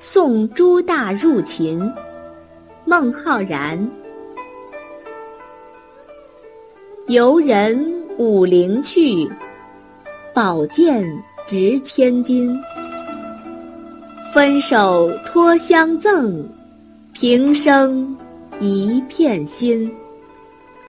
送朱大入秦。孟浩然。游人五陵去宝剑值千金。分手脱相赠平生一片心。